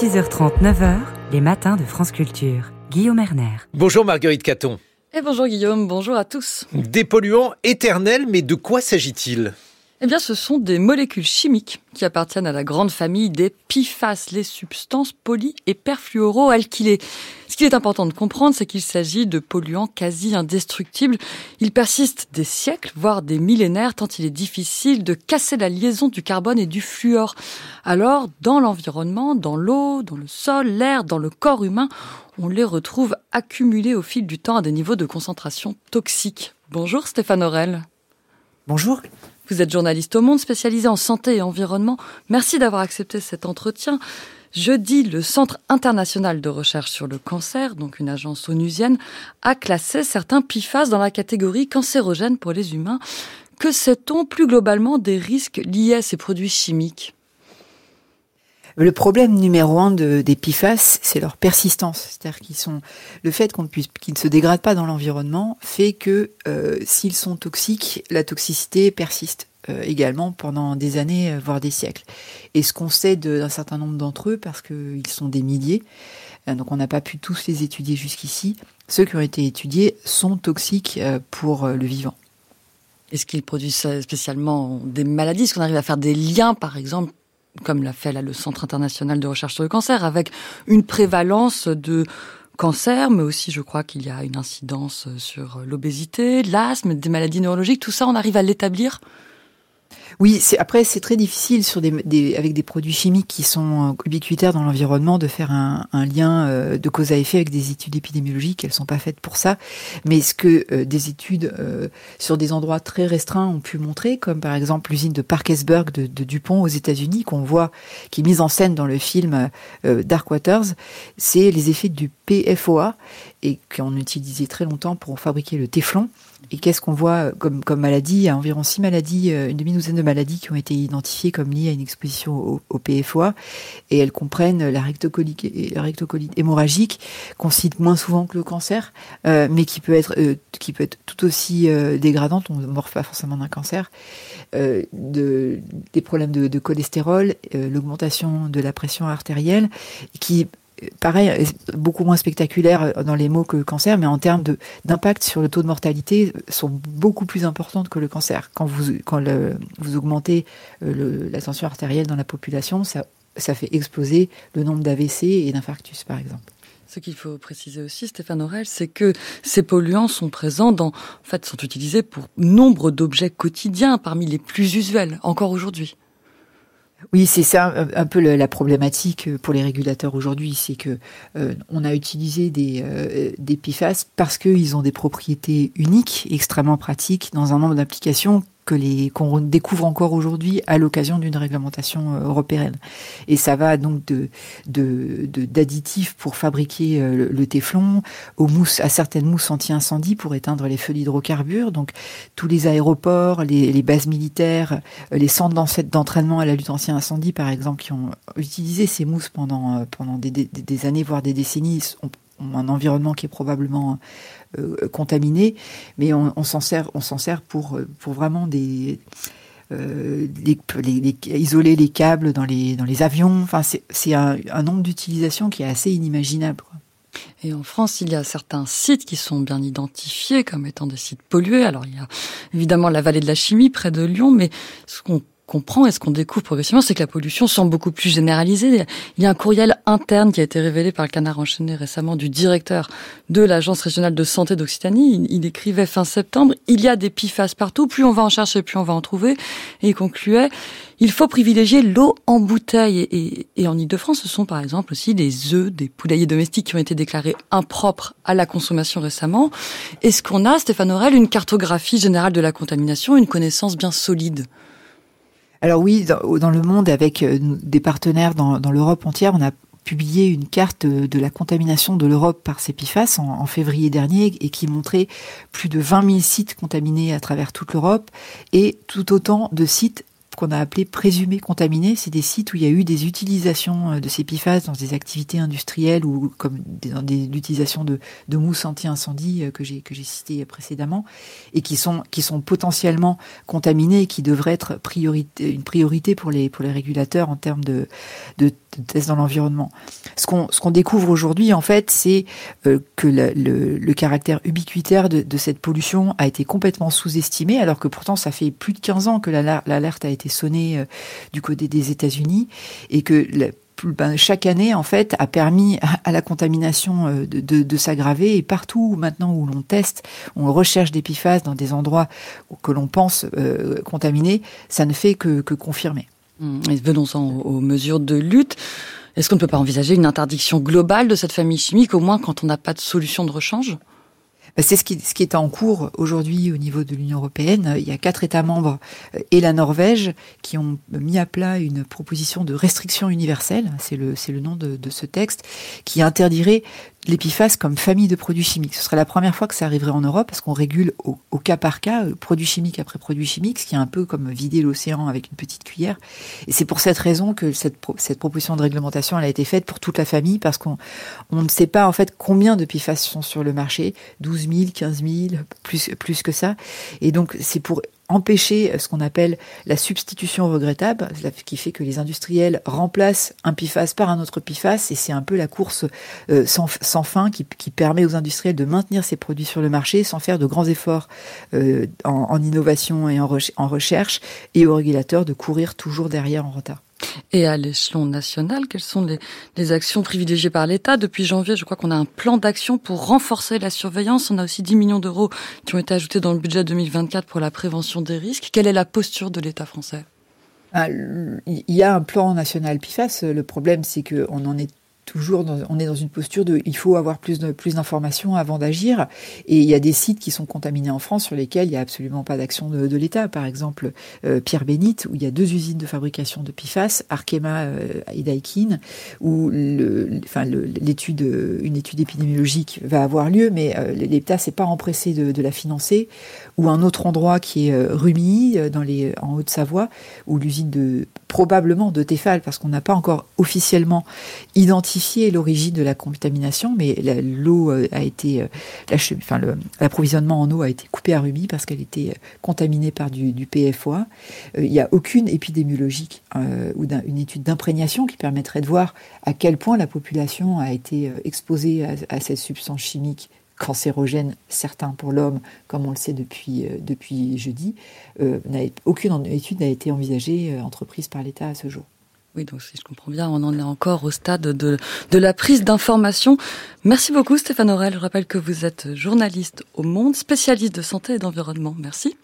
6h30, 9h, les matins de France Culture. Guillaume Erner. Bonjour Marguerite Caton. Et bonjour Guillaume, bonjour à tous. Des polluants éternels, mais de quoi s'agit-il? Eh bien, ce sont des molécules chimiques qui appartiennent à la grande famille des PFAS, les substances poly et perfluoroalkylées. Ce qu'il est important de comprendre, c'est qu'il s'agit de polluants quasi indestructibles. Ils persistent des siècles, voire des millénaires, tant il est difficile de casser la liaison du carbone et du fluor. Alors, dans l'environnement, dans l'eau, dans le sol, l'air, dans le corps humain, on les retrouve accumulés au fil du temps à des niveaux de concentration toxiques. Bonjour Stéphane Aurel. Bonjour. Vous êtes journaliste au Monde spécialisé en santé et environnement. Merci d'avoir accepté cet entretien. Jeudi, le Centre international de recherche sur le cancer, donc une agence onusienne, a classé certains PFAS dans la catégorie cancérogène pour les humains. Que sait-on plus globalement des risques liés à ces produits chimiques? Le problème numéro un de, des PFAS, c'est leur persistance. C'est-à-dire qu'ils sont, le fait qu'ils ne se dégradent pas dans l'environnement fait que euh, s'ils sont toxiques, la toxicité persiste euh, également pendant des années, euh, voire des siècles. Et ce qu'on sait d'un certain nombre d'entre eux, parce qu'ils sont des milliers, donc on n'a pas pu tous les étudier jusqu'ici, ceux qui ont été étudiés sont toxiques pour le vivant. Est-ce qu'ils produisent spécialement des maladies? Est-ce qu'on arrive à faire des liens, par exemple, comme l'a fait le Centre international de recherche sur le cancer, avec une prévalence de cancer, mais aussi je crois qu'il y a une incidence sur l'obésité, l'asthme, des maladies neurologiques, tout ça on arrive à l'établir? Oui, après c'est très difficile sur des, avec des produits chimiques qui sont euh, ubiquitaires dans l'environnement de faire un, lien euh, de cause à effet avec des études épidémiologiques. Elles sont pas faites pour ça. Mais ce que euh, des études sur des endroits très restreints ont pu montrer, comme par exemple l'usine de Parkersburg de, de Dupont aux États-Unis, qu'on voit qui est mise en scène dans le film Dark Waters, c'est les effets du PFOA et qu'on utilisait très longtemps pour fabriquer le téflon. Et qu'est-ce qu'on voit comme, comme maladie? Il y a environ six maladies, euh, une demi-douzaine maladies qui ont été identifiées comme liées à une exposition au, au. Et elles comprennent la rectocolite, hémorragique, qu'on cite moins souvent que le cancer, euh, mais qui peut être, euh, qui peut être tout aussi dégradante. On ne meurt pas forcément d'un cancer. de, des problèmes de cholestérol, l'augmentation de la pression artérielle, qui pareil, beaucoup moins spectaculaire dans les mots que le cancer, mais en termes d'impact sur le taux de mortalité, sont beaucoup plus importantes que le cancer. Quand vous, quand vous augmentez euh, la tension artérielle dans la population, ça, ça fait exploser le nombre d'AVC et d'infarctus, par exemple. Ce qu'il faut préciser aussi, Stéphane Aurel, c'est que ces polluants sont présents dans, en fait, sont utilisés pour nombre d'objets quotidiens parmi les plus usuels, encore aujourd'hui. Oui, c'est ça un peu la problématique pour les régulateurs aujourd'hui, c'est que euh, on a utilisé des, euh, des PFAS parce qu'ils ont des propriétés uniques, extrêmement pratiques dans un nombre d'applications que les qu'on découvre encore aujourd'hui à l'occasion d'une réglementation euh, européenne. Et ça va donc de d'additifs pour fabriquer euh, le, téflon, aux mousses, à certaines mousses anti-incendie pour éteindre les feux d'hydrocarbures. Donc tous les aéroports, les, bases militaires, euh, les centres d'entraînement à la lutte anti-incendie, par exemple, qui ont utilisé ces mousses pendant pendant des, des, des années, voire des décennies, ont, un environnement qui est probablement euh, contaminé, mais on, s'en sert, on s'en sert pour pour vraiment des euh, les, isoler les câbles dans les dans les avions. Enfin, c'est un, un nombre d'utilisations qui est assez inimaginable. Et en France, il y a certains sites qui sont bien identifiés comme étant des sites pollués. Alors, il y a évidemment la vallée de la chimie près de Lyon, mais ce qu'on comprend et ce qu'on découvre progressivement, c'est que la pollution semble beaucoup plus généralisée. Il y a un courriel interne qui a été révélé par le Canard enchaîné récemment du directeur de l'Agence régionale de santé d'Occitanie. Il, écrivait fin septembre, il y a des PFAS partout, plus on va en chercher, plus on va en trouver. Et il concluait, il faut privilégier l'eau en bouteille. Et, et en Ile-de-France, ce sont par exemple aussi des œufs, des poulaillers domestiques qui ont été déclarés impropres à la consommation récemment. Est-ce qu'on a, Stéphane Aurel, une cartographie générale de la contamination, une connaissance bien solide? Alors oui, dans, le monde, avec euh, des partenaires dans, l'Europe entière, on a publié une carte de la contamination de l'Europe par en, en, février dernier et qui montrait plus de 20 000 sites contaminés à travers toute l'Europe et tout autant de sites qu'on a appelé présumés contaminés. C'est des sites où il y a eu des utilisations euh, de ces PFAS dans des activités industrielles ou comme dans des, l'utilisation de, de mousse anti-incendie euh, que j'ai que j'ai cité précédemment et qui sont qui sont potentiellement contaminés et qui devraient être une priorité pour les pour les régulateurs en termes de tests dans l'environnement. Ce qu'on découvre aujourd'hui, en fait, c'est euh, que le, le, caractère ubiquitaire de, de, cette pollution a été complètement sous-estimé, alors que pourtant ça fait plus de 15 ans que l'alerte a été sonnée euh, du côté des États-Unis et que ben, chaque année, en fait, a permis à la contamination euh, de, de, de s'aggraver. Et partout maintenant où l'on teste, on recherche des PFAS dans des endroits que l'on pense contaminés, ça ne fait que, que confirmer. Hum, et venons-en aux mesures de lutte. Est-ce qu'on ne peut pas envisager une interdiction globale de cette famille chimique, au moins quand on n'a pas de solution de rechange? Bah, c'est ce qui, est en cours aujourd'hui au niveau de l'Union européenne. Il y a quatre États membres euh, et la Norvège qui ont mis à plat une proposition de restriction universelle, c'est le, nom de ce texte, qui interdirait l'épiphace comme famille de produits chimiques. Ce serait la première fois que ça arriverait en Europe parce qu'on régule au, cas par cas, euh, produit chimique après produit chimique, ce qui est un peu comme vider l'océan avec une petite cuillère. Et c'est pour cette raison que cette, proposition de réglementation a été faite pour toute la famille parce qu'on on ne sait pas en fait combien de PFAS sont sur le marché, 12 000, 15 000, plus, plus que ça. Et donc c'est pour empêcher ce qu'on appelle la substitution regrettable, qui fait que les industriels remplacent un PFAS par un autre PFAS, et c'est un peu la course euh, sans, fin qui, permet aux industriels de maintenir ces produits sur le marché sans faire de grands efforts euh, en, innovation et en recherche, et aux régulateurs de courir toujours derrière en retard. Et à l'échelon national, quelles sont les, actions privilégiées par l'État Depuis janvier, je crois qu'on a un plan d'action pour renforcer la surveillance. On a aussi 10 millions d'euros qui ont été ajoutés dans le budget 2024 pour la prévention des risques. Quelle est la posture de l'État français? Ah, il y a un plan national PIFAS. Le problème, c'est qu'on en est toujours on est dans une posture de il faut avoir plus de plus d'informations avant d'agir. Et il y a des sites qui sont contaminés en France sur lesquels il n'y a absolument pas d'action de, de l'État. Par exemple euh, Pierre Bénite où il y a deux usines de fabrication de PFAS Arkema euh, et Daikin où le, enfin l'étude une étude épidémiologique va avoir lieu mais euh, l'État s'est pas empressé de, de, la financer. Ou un autre endroit qui est Rumi dans les en Haute-Savoie où l'usine de probablement de Tefal parce qu'on n'a pas encore officiellement identifié l'origine de la contamination, mais l'eau euh, a été, euh, enfin l'approvisionnement en eau a été coupé à Ruby parce qu'elle était euh, contaminée par du, PFOA. Il n'y a aucune épidémiologique ou une étude d'imprégnation qui permettrait de voir à quel point la population a été exposée à, cette substance chimique cancérogène, certains pour l'homme, comme on le sait depuis, depuis jeudi. aucune étude n'a été envisagée, entreprise par l'État à ce jour. Oui, donc si je comprends bien, on en est encore au stade de, de la prise d'information. Merci beaucoup Stéphane Aurel. Je rappelle que vous êtes journaliste au Monde, spécialiste de santé et d'environnement. Merci.